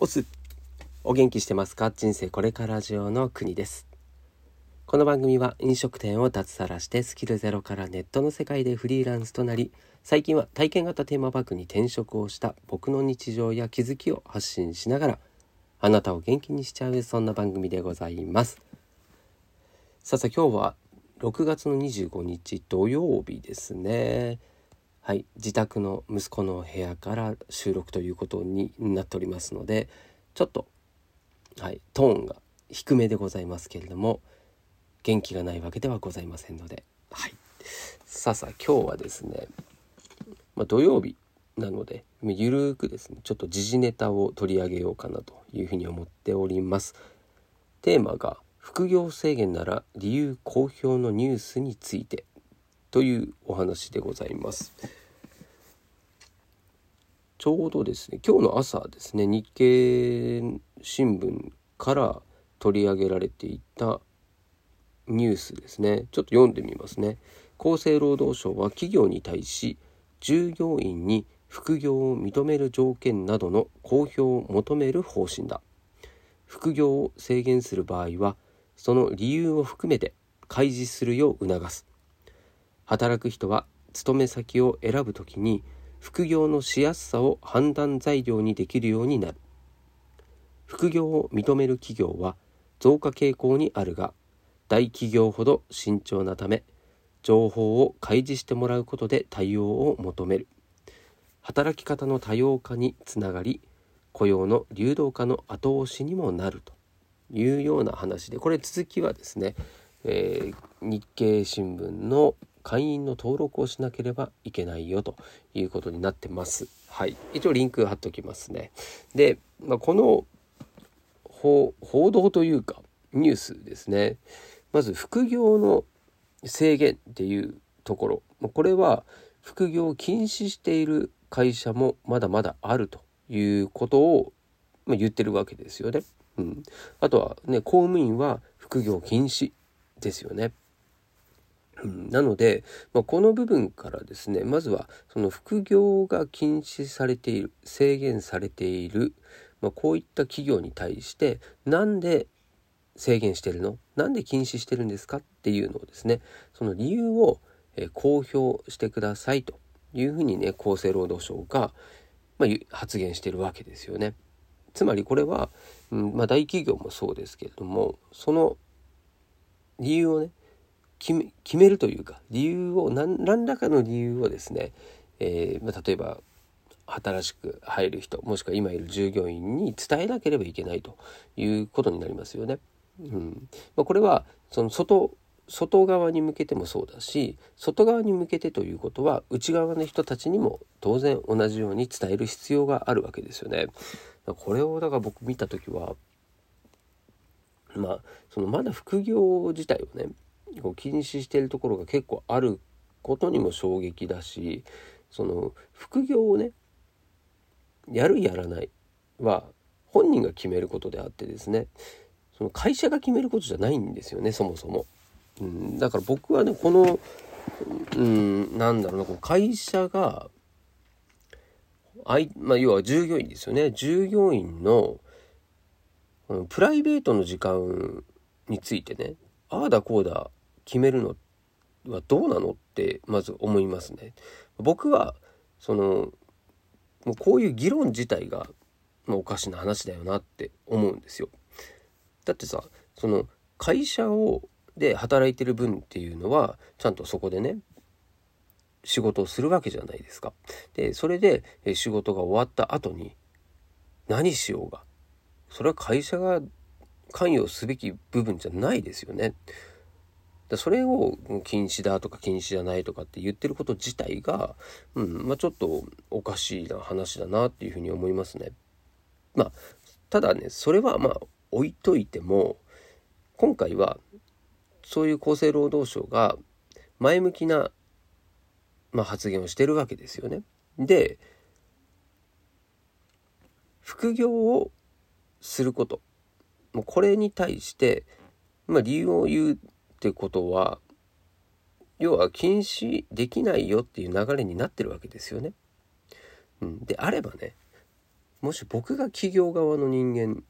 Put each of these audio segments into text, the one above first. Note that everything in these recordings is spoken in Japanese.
おすお元気してますか？人生これから上の国です。この番組は飲食店を脱サラしてスキルゼロからネットの世界でフリーランスとなり最近は体験型テーマパークに転職をした僕の日常や気づきを発信しながらあなたを元気にしちゃうそんな番組でございます。さあさあ今日は6月の25日土曜日ですね。はい、自宅の息子の部屋から収録ということになっておりますのでちょっと、はい、トーンが低めでございますけれども元気がないわけではございませんので、はい、さあさあ今日はですね、まあ、土曜日なのでゆるーくですねちょっと時事ネタを取り上げようかなというふうに思っております。テーマが副業制限なら理由公表のニュースについてというお話でございます。ちょうどですね今日の朝ですね日経新聞から取り上げられていたニュースですね。ちょっと読んでみますね。厚生労働省は企業に対し従業員に副業を認める条件などの公表を求める方針だ。副業を制限する場合はその理由を含めて開示するよう促す。働く人は勤め先を選ぶときに副業のしやすさを判断材料にできるようになる。副業を認める企業は増加傾向にあるが大企業ほど慎重なため情報を開示してもらうことで対応を求める。働き方の多様化につながり雇用の流動化の後押しにもなるというような話でこれ続きはですね、えー、日経新聞の会員の登録をしなければいけないよということになってます。はい。一応リンク貼っておきますね。で、まあ、この報道というかニュースですね。まず副業の制限っていうところ。これは副業を禁止している会社もまだまだあるということを言ってるわけですよね。うん、あとはね公務員は副業禁止ですよね。なので、まあ、この部分からですねまずはその副業が禁止されている制限されている、まあ、こういった企業に対してなんで制限してるの？なんで禁止してるんですか？っていうのをですねその理由を、公表してくださいというふうにね厚生労働省が、まあ、発言してるわけですよね。つまりこれは、うんまあ、大企業もそうですけれどもその理由をね決め決めるというか理由を何何らかの理由をですね、えー、まあ、例えば新しく入る人もしくは今いる従業員に伝えなければいけないということになりますよね。うんまあ、これはその外外側に向けてもそうだし外側に向けてということは内側の人たちにも当然同じように伝える必要があるわけですよね。これをだから僕見た時はまあそのまだ副業自体をねこう禁止しているところが結構あることにも衝撃だしその副業をねやるやらないは本人が決めることであってですねその会社が決めることじゃないんですよねそもそも。うん、だから僕はねこの、うん、なんだろうなこう会社があい、まあ、要は従業員ですよね従業員のプライベートの時間についてねああだこうだ決めるのはどうなのってまず思いますね。僕はそのもうこういう議論自体が、まあ、おかしな話だよなって思うんですよ。だってさその会社をで働いてる分っていうのはちゃんとそこでね仕事をするわけじゃないですか。でそれで仕事が終わった後に何しようがそれは会社が関与すべき部分じゃないですよね。でそれを禁止だとか禁止じゃないとかって言ってること自体が、うんまあ、ちょっとおかしいな話だなっていうふうに思いますね。まあただねそれはまあ置いといても今回はそういう厚生労働省が前向きな、まあ、発言をしてるわけですよね。で副業をすることもうこれに対して、まあ、理由を言うってことは要は禁止できないよっていう流れになってるわけですよね。うん、であればねもし僕が企業側の人間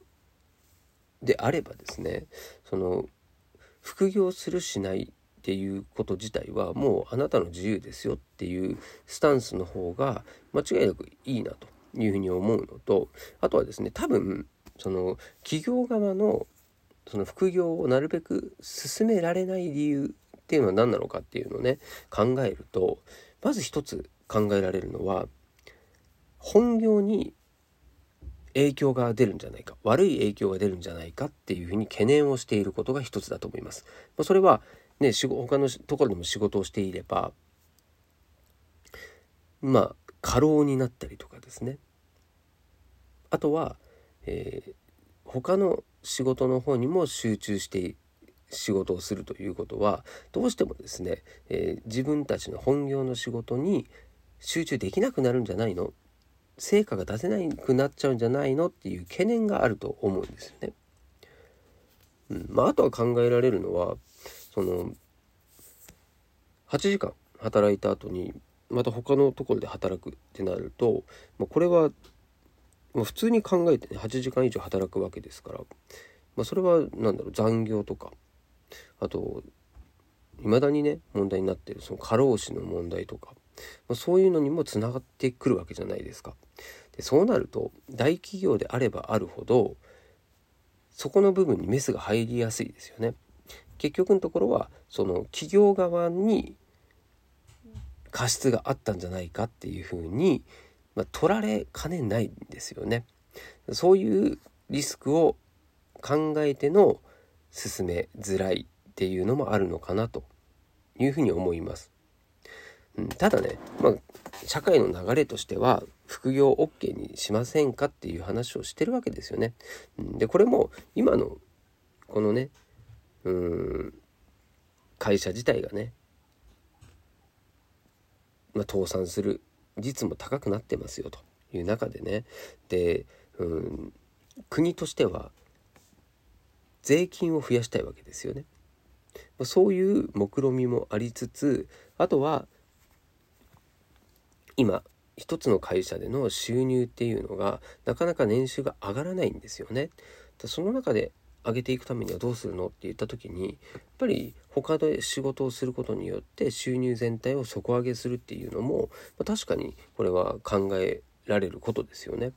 であればですねその副業するしないっていうこと自体はもうあなたの自由ですよっていうスタンスの方が間違いなくいいなというふうに思うのとあとはですね多分その企業側のその副業をなるべく進められない理由っていうのは何なのかっていうのをね考えるとまず一つ考えられるのは本業に影響が出るんじゃないか悪い影響が出るんじゃないかっていうふうに懸念をしていることが一つだと思います。ま、それはね他のところでも仕事をしていればまあ過労になったりとかですねあとは、えー、他の仕事の方にも集中して仕事をするということはどうしてもですね、えー、自分たちの本業の仕事に集中できなくなるんじゃないの？成果が出せなくなっちゃうんじゃないのっていう懸念があると思うんですよね。うんまあ、あとは考えられるのはその8時間働いた後にまた他のところで働くってなると、まあ、これはま普通に考えてね8時間以上働くわけですから、まあ、それは何だろう残業とかあと未だにね問題になってるその過労死の問題とか、まあ、そういうのにもつながってくるわけじゃないですか。でそうなると大企業であればあるほどそこの部分にメスが入りやすいですよね。結局のところはその企業側に過失があったんじゃないかっていうふうに、まあ、取られかねないんですよね。そういうリスクを考えての進めづらいっていうのもあるのかなというふうに思います。うん、ただね、まあ、社会の流れとしては副業 OK にしませんかっていう話をしてるわけですよね。でこれも今のこのねうん会社自体がね、まあ、倒産する率も高くなってますよという中でねでうん国としては税金を増やしたいわけですよね。ま、そういう目論見みもありつつあとは今一つの会社での収入っていうのがなかなか年収が上がらないんですよね。その中で上げていくためにはどうするのって言った時にやっぱり他で仕事をすることによって収入全体を底上げするっていうのも、まあ、確かにこれは考えられることですよね。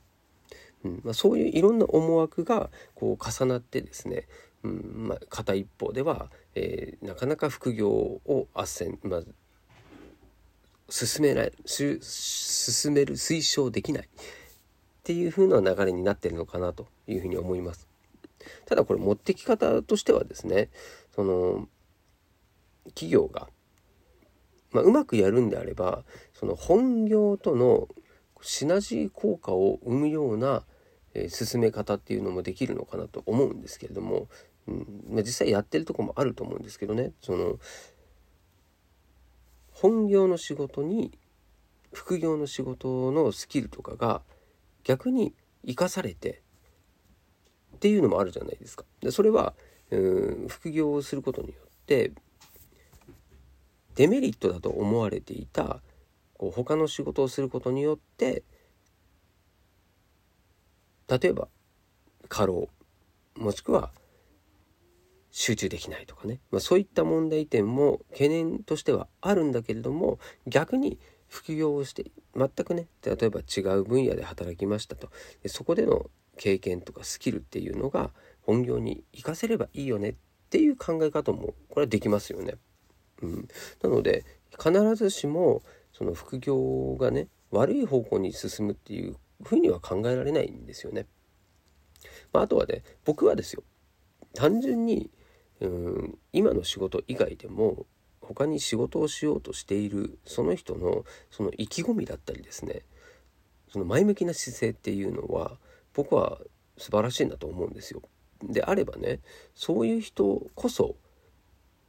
うんまあ、そういういろんな思惑がこう重なってですね、うんまあ、片一方では、えー、なかなか副業を斡旋、まあ、進めない進める推奨できないっていう風な流れになってるのかなというふうに思います。ただこれ持ってき方としてはですねその企業が、まあ、うまくやるんであればその本業とのシナジー効果を生むような、えー、進め方っていうのもできるのかなと思うんですけれども、うんまあ、実際やってるとこもあると思うんですけどね。その本業の仕事に副業の仕事のスキルとかが逆に生かされてっていうのもあるじゃないですか。でそれはうん副業をすることによってデメリットだと思われていたこう他の仕事をすることによって例えば過労もしくは集中できないとかね、まあ、そういった問題点も懸念としてはあるんだけれども逆に副業をして全くね例えば違う分野で働きましたとそこでの経験とかスキルっていうのが本業に活かせればいいよねっていう考え方もこれはできますよね。うん、なので必ずしもその副業がね悪い方向に進むっていうふうには考えられないんですよね。まあ、あとはね僕はですよ単純にうん今の仕事以外でも他に仕事をしようとしているその人のその意気込みだったりですねその前向きな姿勢っていうのは僕は素晴らしいんだと思うんですよ。であればねそういう人こそ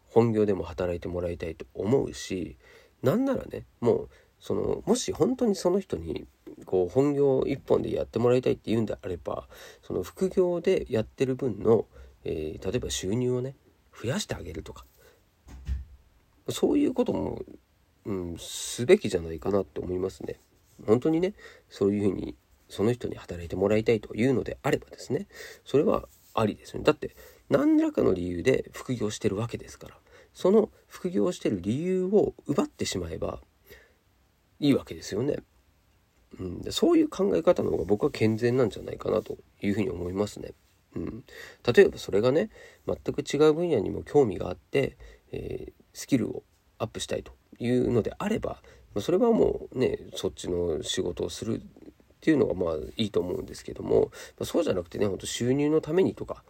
本業でも働いてもらいたいと思うしなんならねもうそのもし本当にその人にこう本業一本でやってもらいたいっていうんであればその副業でやってる分の、えー、例えば収入をね増やしてあげるとかそういうことも、うん、すべきじゃないかなと思いますね。本当にねそういうふうにその人に働いてもらいたいというのであればですねそれはありですよねだって何らかの理由で副業してるわけですからその副業してる理由を奪ってしまえばいいわけですよね。うん、そういう考え方の方が僕は健全なんじゃないかなというふうに思いますね。うん、例えばそれがね全く違う分野にも興味があって、えー、スキルをアップしたいというのであればそれはもうねそっちの仕事をするっていうのがまあいいと思うんですけどもまそうじゃなくてねほんと収入のためにとか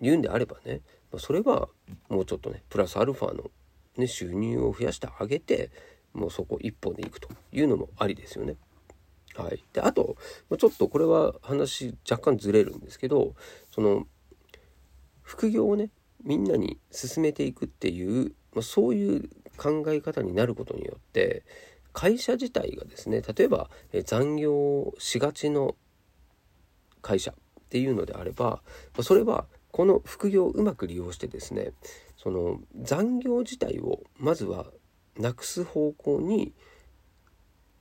言うんであればねまそれはもうちょっとねプラスアルファの、ね、収入を増やしてあげてもうそこ一本でいくというのもありですよね。はい、であとちょっとこれは話若干ずれるんですけどその副業をねみんなに進めていくっていう、まあ、そういう考え方になることによって会社自体がですね例えば残業しがちの会社っていうのであればそれはこの副業をうまく利用してですねその残業自体をまずはなくす方向に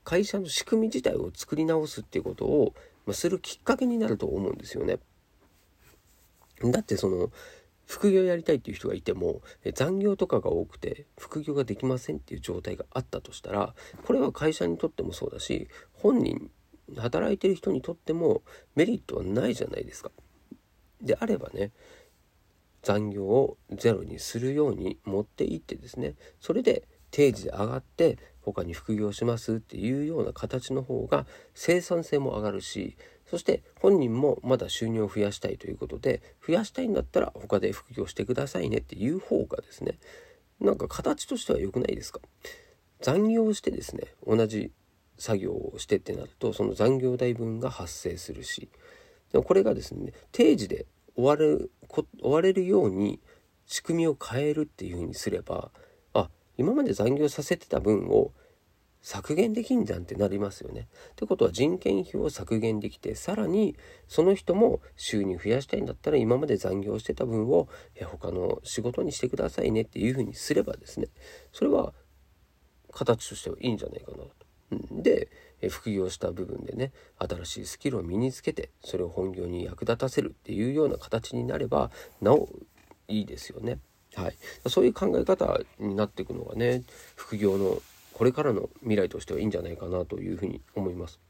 会社の仕組み自体を作り直すっていうことをするきっかけになると思うんですよね。だってその副業やりたいっていう人がいても残業とかが多くて副業ができませんっていう状態があったとしたらこれは会社にとってもそうだし本人働いてる人にとってもメリットはないじゃないですか。であればね残業をゼロにするように持っていってですねそれで定時で上がって他に副業しますっていうような形の方が生産性も上がるしそして本人もまだ収入を増やしたいということで増やしたいんだったら他で副業してくださいねっていう方がですねなんか形としては良くないですか？残業してですね同じ作業をしてってなるとその残業代分が発生するしでもこれがですね定時で終わる終われるように仕組みを変えるっていうふうにすればあ今まで残業させてた分を削減できんじゃんってなりますよね。ってことは人件費を削減できてさらにその人も収入増やしたいんだったら今まで残業してた分を他の仕事にしてくださいねっていうふうにすればですねそれは形としてはいいんじゃないかなと。で副業した部分でね新しいスキルを身につけてそれを本業に役立たせるっていうような形になればなおいいですよね。はい、そういう考え方になっていくのがね副業のこれからの未来としてはいいんじゃないかなというふうに思います。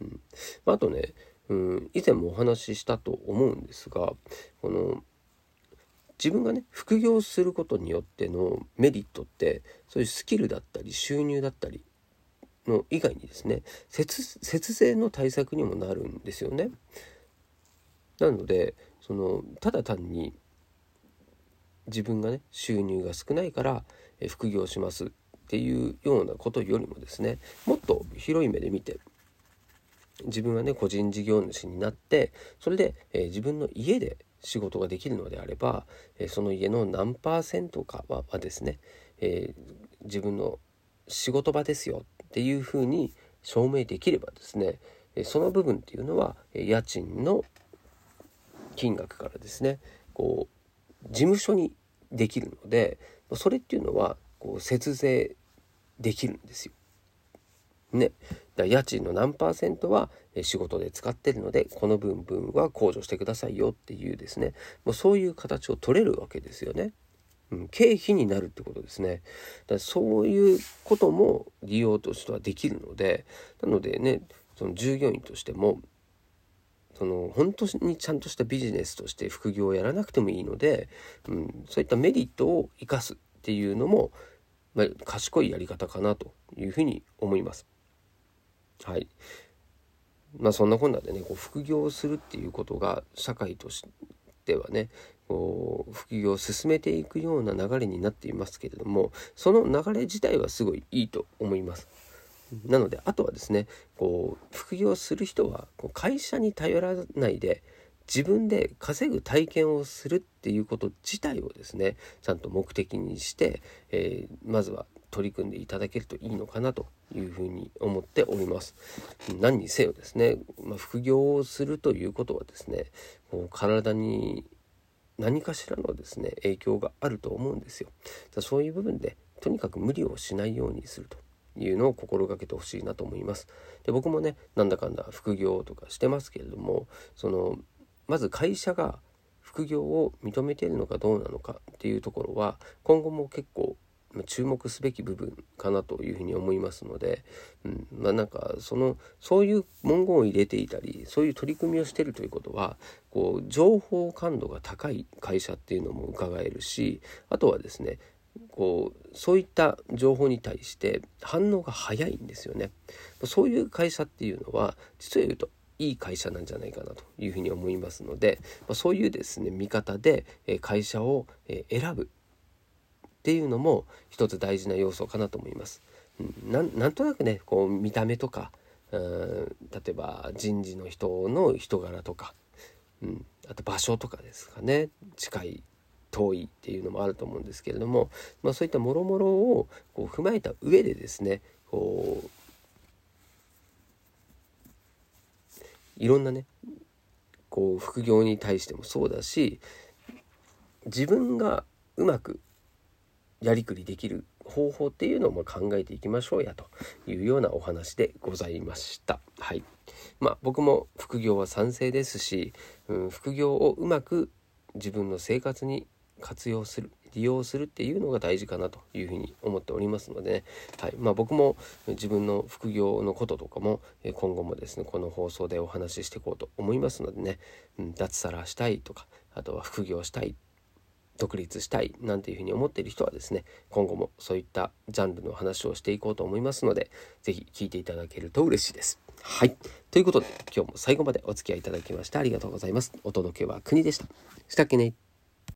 うん、あとね、うん、以前もお話ししたと思うんですがこの自分がね副業することによってのメリットってそういうスキルだったり収入だったりの以外にですね節節税の対策にもなるんですよね。なのでそのただ単に自分がね収入が少ないから副業しますっていうようなことよりもですねもっと広い目で見て自分はね個人事業主になってそれで、えー、自分の家で仕事ができるのであれば、えー、その家の何パーセントかはですね、えー、自分の仕事場ですよっていうふうに証明できればですねその部分っていうのは家賃の金額からですねこう事務所にできるのでそれっていうのはこう節税できるんですよ。ね、だ家賃の何パーセントは仕事で使ってるのでこの部分は控除してくださいよっていうですねもうそういう形を取れるわけですよね。うん、経費になるってことですね。だそういうことも利用としてはできるのでなのでねその従業員としてもその本当にちゃんとしたビジネスとして副業をやらなくてもいいので、うん、そういったメリットを生かすっていうのも、まあ、賢いやり方かなというふうに思います。はい。まあそんなこんなでねこう副業をするっていうことが社会としてはねこう副業を進めていくような流れになっていますけれどもその流れ自体はすごいいいと思います。なのであとはですねこう副業する人はこう会社に頼らないで自分で稼ぐ体験をするっていうこと自体をですねちゃんと目的にして、えー、まずは取り組んでいただけるといいのかなというふうに思っております。何にせよですね、まあ、副業をするということはですねこう体に何かしらのですね影響があると思うんですよ。そういう部分でとにかく無理をしないようにするというのを心がけてほしいなと思います。で僕もねなんだかんだ副業とかしてますけれどもそのまず会社が副業を認めているのかどうなのかっていうところは今後も結構注目すべき部分かなというふうに思いますので、うんまあ、なんかそのそういう文言を入れていたりそういう取り組みをしてるということはこう情報感度が高い会社っていうのも伺えるしあとはですねこうそういった情報に対して反応が早いんですよね。そういう会社っていうのは実を言うといい会社なんじゃないかなというふうに思いますので、まそういうですね見方で会社を選ぶっていうのも一つ大事な要素かなと思います。ななんとなくねこう見た目とかうん例えば人事の人の人柄とか、うん、あと場所とかですかね近い遠いっていうのもあると思うんですけれども、まあ、そういったもろもろをこう踏まえた上でですねこういろんなねこう副業に対してもそうだし自分がうまくやりくりできる方法っていうのも考えていきましょうやというようなお話でございました。はい。まあ僕も副業は賛成ですし、うん、副業をうまく自分の生活に活用する利用するっていうのが大事かなというふうに思っておりますので、ね、はいまあ、僕も自分の副業のこととかも今後もですねこの放送でお話ししていこうと思いますのでね、うん、脱サラしたいとかあとは副業したい独立したいなんていうふうに思っている人はですね今後もそういったジャンルの話をしていこうと思いますので是非聞いていただけると嬉しいです。はい。ということで今日も最後までお付き合いいただきましてありがとうございます。お届けは国でした。したっけね